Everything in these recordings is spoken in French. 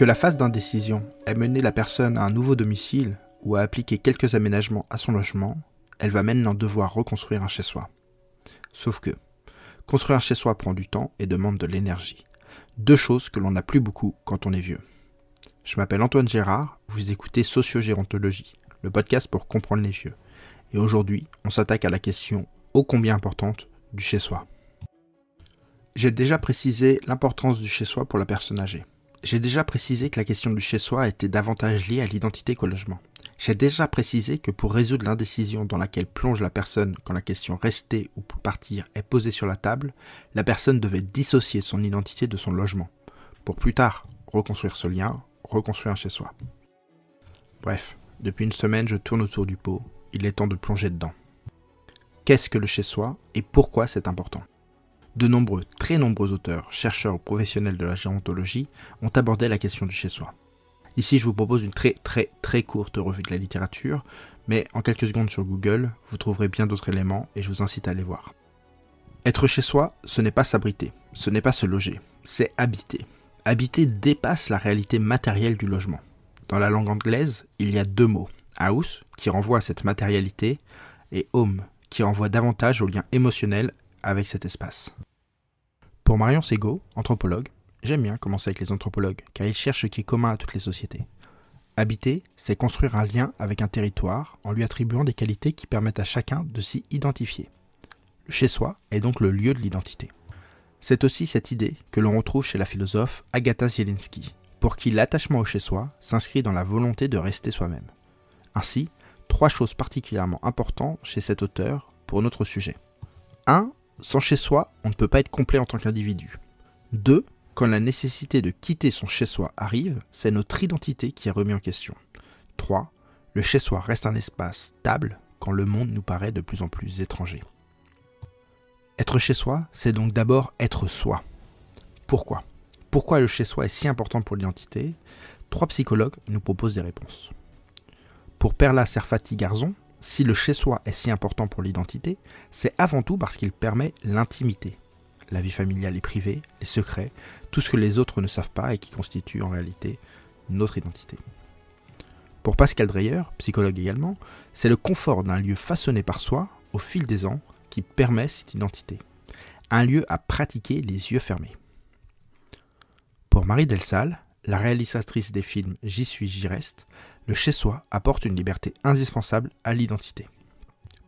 Que la phase d'indécision ait mené la personne à un nouveau domicile ou à appliquer quelques aménagements à son logement, elle va maintenant devoir reconstruire un chez-soi. Sauf que, construire un chez-soi prend du temps et demande de l'énergie. Deux choses que l'on n'a plus beaucoup quand on est vieux. Je m'appelle Antoine Gérard, vous écoutez Sociogérontologie, le podcast pour comprendre les vieux. Et aujourd'hui, on s'attaque à la question ô combien importante du chez-soi. J'ai déjà précisé l'importance du chez-soi pour la personne âgée. J'ai déjà précisé que la question du chez-soi était davantage liée à l'identité qu'au logement. J'ai déjà précisé que pour résoudre l'indécision dans laquelle plonge la personne quand la question rester ou partir est posée sur la table, la personne devait dissocier son identité de son logement, pour plus tard reconstruire ce lien, reconstruire un chez-soi. Bref, depuis une semaine je tourne autour du pot, il est temps de plonger dedans. Qu'est-ce que le chez-soi et pourquoi c'est important? De nombreux, très nombreux auteurs, chercheurs ou professionnels de la gérontologie ont abordé la question du chez-soi. Ici, je vous propose une très très très courte revue de la littérature, mais en quelques secondes sur Google, vous trouverez bien d'autres éléments et je vous incite à aller voir. Être chez soi, ce n'est pas s'abriter, ce n'est pas se loger, c'est habiter. Habiter dépasse la réalité matérielle du logement. Dans la langue anglaise, il y a deux mots. House, qui renvoie à cette matérialité, et home, qui renvoie davantage au lien émotionnel avec cet espace. Pour Marion Sego, anthropologue, j'aime bien commencer avec les anthropologues, car ils cherchent ce qui est commun à toutes les sociétés. Habiter, c'est construire un lien avec un territoire en lui attribuant des qualités qui permettent à chacun de s'y identifier. Le chez-soi est donc le lieu de l'identité. C'est aussi cette idée que l'on retrouve chez la philosophe Agatha Zielinski, pour qui l'attachement au chez-soi s'inscrit dans la volonté de rester soi-même. Ainsi, trois choses particulièrement importantes chez cet auteur pour notre sujet. 1 sans chez-soi, on ne peut pas être complet en tant qu'individu. 2. Quand la nécessité de quitter son chez-soi arrive, c'est notre identité qui est remise en question. 3. Le chez-soi reste un espace stable quand le monde nous paraît de plus en plus étranger. Être chez soi, c'est donc d'abord être soi. Pourquoi? Pourquoi le chez soi est si important pour l'identité? Trois psychologues nous proposent des réponses. Pour Perla Serfati Garzon, si le chez-soi est si important pour l'identité, c'est avant tout parce qu'il permet l'intimité. La vie familiale et privée, les secrets, tout ce que les autres ne savent pas et qui constitue en réalité notre identité. Pour Pascal Dreyer, psychologue également, c'est le confort d'un lieu façonné par soi au fil des ans qui permet cette identité. Un lieu à pratiquer les yeux fermés. Pour Marie Delsal, la réalisatrice des films J'y suis, j'y reste, le chez-soi apporte une liberté indispensable à l'identité.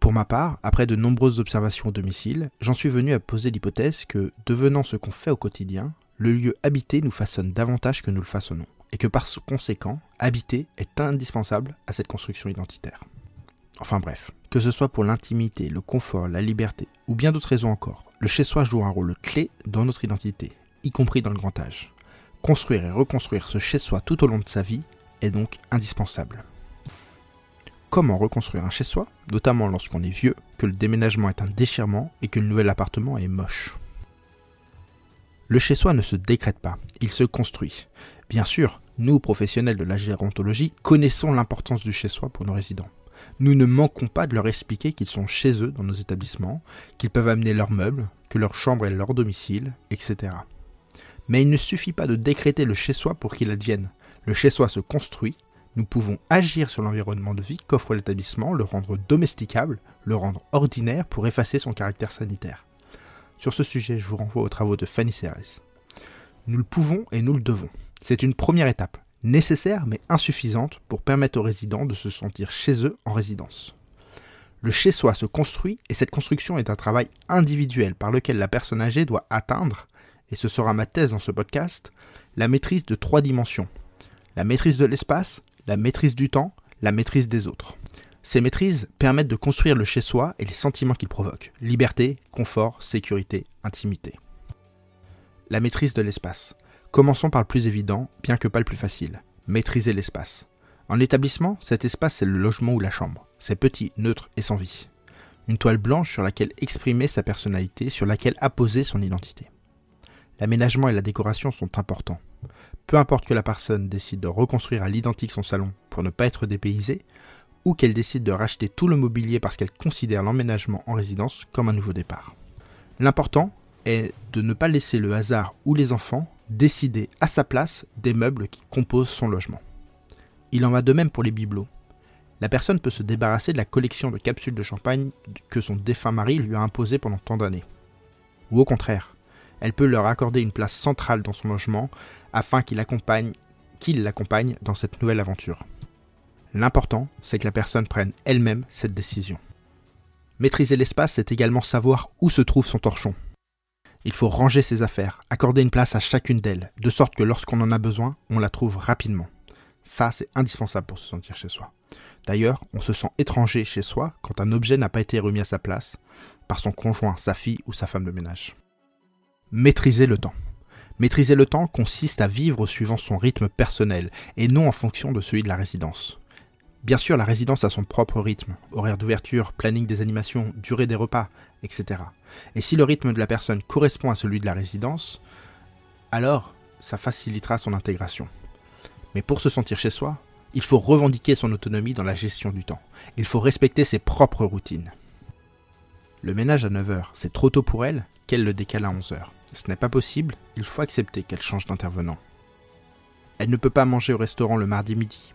Pour ma part, après de nombreuses observations au domicile, j'en suis venu à poser l'hypothèse que, devenant ce qu'on fait au quotidien, le lieu habité nous façonne davantage que nous le façonnons, et que par conséquent, habiter est indispensable à cette construction identitaire. Enfin bref, que ce soit pour l'intimité, le confort, la liberté, ou bien d'autres raisons encore, le chez-soi joue un rôle clé dans notre identité, y compris dans le grand âge. Construire et reconstruire ce chez-soi tout au long de sa vie est donc indispensable. Comment reconstruire un chez-soi, notamment lorsqu'on est vieux, que le déménagement est un déchirement et que le nouvel appartement est moche? Le chez-soi ne se décrète pas, il se construit. Bien sûr, nous, professionnels de la gérontologie, connaissons l'importance du chez-soi pour nos résidents. Nous ne manquons pas de leur expliquer qu'ils sont chez eux dans nos établissements, qu'ils peuvent amener leurs meubles, que leur chambre est leur domicile, etc. Mais il ne suffit pas de décréter le chez-soi pour qu'il advienne. Le chez-soi se construit, nous pouvons agir sur l'environnement de vie qu'offre l'établissement, le rendre domesticable, le rendre ordinaire pour effacer son caractère sanitaire. Sur ce sujet, je vous renvoie aux travaux de Fanny Cérès. Nous le pouvons et nous le devons. C'est une première étape, nécessaire mais insuffisante pour permettre aux résidents de se sentir chez eux en résidence. Le chez-soi se construit et cette construction est un travail individuel par lequel la personne âgée doit atteindre, et ce sera ma thèse dans ce podcast, la maîtrise de trois dimensions, la maîtrise de l'espace, la maîtrise du temps, la maîtrise des autres. Ces maîtrises permettent de construire le chez-soi et les sentiments qu'il provoque. Liberté, confort, sécurité, intimité. La maîtrise de l'espace. Commençons par le plus évident, bien que pas le plus facile. Maîtriser l'espace. En établissement, cet espace c'est le logement ou la chambre. C'est petit, neutre et sans vie. Une toile blanche sur laquelle exprimer sa personnalité, sur laquelle apposer son identité. L'aménagement et la décoration sont importants. Peu importe que la personne décide de reconstruire à l'identique son salon pour ne pas être dépaysée, ou qu'elle décide de racheter tout le mobilier parce qu'elle considère l'emménagement en résidence comme un nouveau départ. L'important est de ne pas laisser le hasard ou les enfants décider à sa place des meubles qui composent son logement. Il en va de même pour les bibelots. La personne peut se débarrasser de la collection de capsules de champagne que son défunt mari lui a imposée pendant tant d'années. Ou au contraire, elle peut leur accorder une place centrale dans son logement afin qu'il l'accompagne dans cette nouvelle aventure. L'important, c'est que la personne prenne elle-même cette décision. Maîtriser l'espace, c'est également savoir où se trouve son torchon. Il faut ranger ses affaires, accorder une place à chacune d'elles, de sorte que lorsqu'on en a besoin, on la trouve rapidement. Ça, c'est indispensable pour se sentir chez soi. D'ailleurs, on se sent étranger chez soi quand un objet n'a pas été remis à sa place par son conjoint, sa fille ou sa femme de ménage. Maîtriser le temps. Maîtriser le temps consiste à vivre suivant son rythme personnel et non en fonction de celui de la résidence. Bien sûr, la résidence a son propre rythme, horaire d'ouverture, planning des animations, durée des repas, etc. Et si le rythme de la personne correspond à celui de la résidence, alors ça facilitera son intégration. Mais pour se sentir chez soi, il faut revendiquer son autonomie dans la gestion du temps. Il faut respecter ses propres routines. Le ménage à 9h, c'est trop tôt pour elle qu'elle le décale à 11h. Ce n'est pas possible, il faut accepter qu'elle change d'intervenant. Elle ne peut pas manger au restaurant le mardi midi.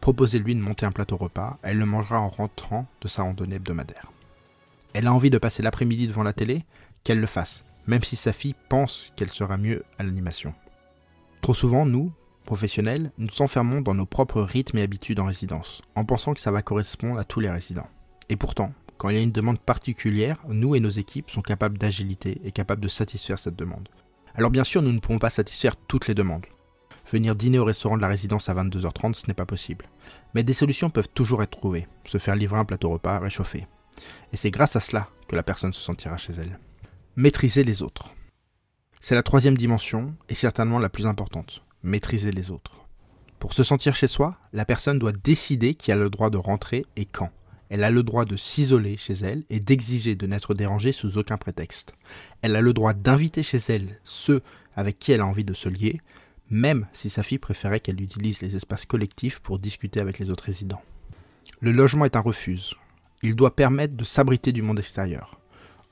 Proposez-lui de monter un plateau repas, elle le mangera en rentrant de sa randonnée hebdomadaire. Elle a envie de passer l'après-midi devant la télé, qu'elle le fasse, même si sa fille pense qu'elle sera mieux à l'animation. Trop souvent, nous, professionnels, nous s'enfermons dans nos propres rythmes et habitudes en résidence, en pensant que ça va correspondre à tous les résidents. Et pourtant, quand il y a une demande particulière, nous et nos équipes sont capables d'agilité et capables de satisfaire cette demande. Alors bien sûr, nous ne pouvons pas satisfaire toutes les demandes. Venir dîner au restaurant de la résidence à 22h30, ce n'est pas possible. Mais des solutions peuvent toujours être trouvées. Se faire livrer un plateau repas réchauffé. Et c'est grâce à cela que la personne se sentira chez elle. Maîtriser les autres. C'est la troisième dimension et certainement la plus importante. Maîtriser les autres. Pour se sentir chez soi, la personne doit décider qui a le droit de rentrer et quand. Elle a le droit de s'isoler chez elle et d'exiger de n'être dérangée sous aucun prétexte. Elle a le droit d'inviter chez elle ceux avec qui elle a envie de se lier, même si sa fille préférait qu'elle utilise les espaces collectifs pour discuter avec les autres résidents. Le logement est un refuge. Il doit permettre de s'abriter du monde extérieur.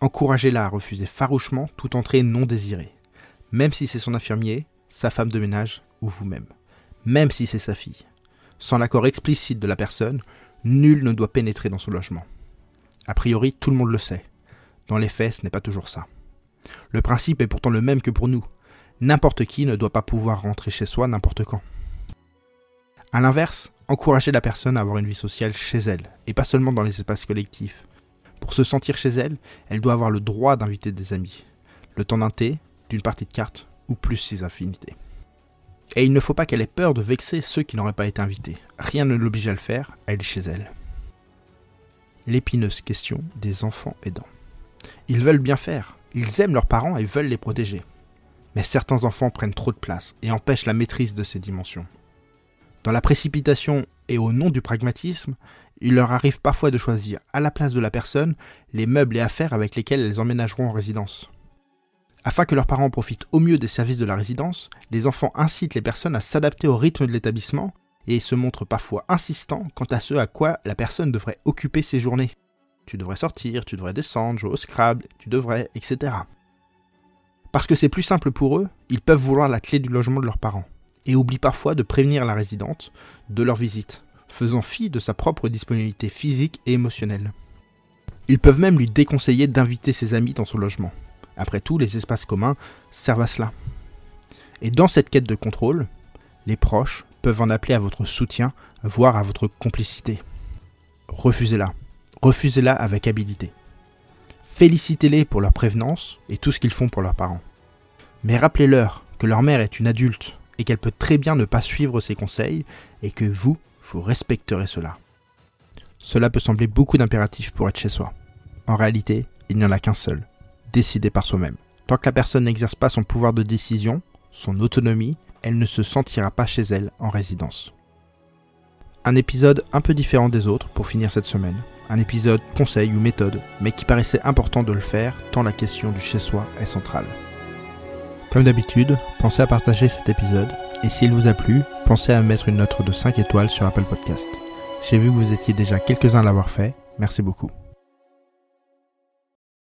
Encouragez-la à refuser farouchement toute entrée non désirée, même si c'est son infirmier, sa femme de ménage ou vous-même, même si c'est sa fille. Sans l'accord explicite de la personne, Nul ne doit pénétrer dans son logement. A priori, tout le monde le sait. Dans les faits, ce n'est pas toujours ça. Le principe est pourtant le même que pour nous. N'importe qui ne doit pas pouvoir rentrer chez soi n'importe quand. A l'inverse, encourager la personne à avoir une vie sociale chez elle, et pas seulement dans les espaces collectifs. Pour se sentir chez elle, elle doit avoir le droit d'inviter des amis, le temps d'un thé, d'une partie de cartes, ou plus ses affinités. Et il ne faut pas qu'elle ait peur de vexer ceux qui n'auraient pas été invités. Rien ne l'oblige à le faire, elle est chez elle. L'épineuse question des enfants aidants. Ils veulent bien faire, ils aiment leurs parents et veulent les protéger. Mais certains enfants prennent trop de place et empêchent la maîtrise de ces dimensions. Dans la précipitation et au nom du pragmatisme, il leur arrive parfois de choisir, à la place de la personne, les meubles et affaires avec lesquels elles emménageront en résidence. Afin que leurs parents profitent au mieux des services de la résidence, les enfants incitent les personnes à s'adapter au rythme de l'établissement et se montrent parfois insistants quant à ce à quoi la personne devrait occuper ses journées. Tu devrais sortir, tu devrais descendre, jouer au Scrabble, tu devrais, etc. Parce que c'est plus simple pour eux, ils peuvent vouloir la clé du logement de leurs parents, et oublient parfois de prévenir la résidente de leur visite, faisant fi de sa propre disponibilité physique et émotionnelle. Ils peuvent même lui déconseiller d'inviter ses amis dans son logement, après tout, les espaces communs servent à cela. Et dans cette quête de contrôle, les proches peuvent en appeler à votre soutien, voire à votre complicité. Refusez-la. Refusez-la avec habileté. Félicitez-les pour leur prévenance et tout ce qu'ils font pour leurs parents. Mais rappelez-leur que leur mère est une adulte et qu'elle peut très bien ne pas suivre ses conseils et que vous, vous respecterez cela. Cela peut sembler beaucoup d'impératifs pour être chez soi. En réalité, il n'y en a qu'un seul, décider par soi-même. Tant que la personne n'exerce pas son pouvoir de décision, son autonomie, elle ne se sentira pas chez elle en résidence. Un épisode un peu différent des autres pour finir cette semaine. Un épisode conseil ou méthode, mais qui paraissait important de le faire tant la question du chez-soi est centrale. Comme d'habitude, pensez à partager cet épisode et s'il vous a plu, pensez à mettre une note de 5 étoiles sur Apple Podcast. J'ai vu que vous étiez déjà quelques-uns à l'avoir fait, merci beaucoup.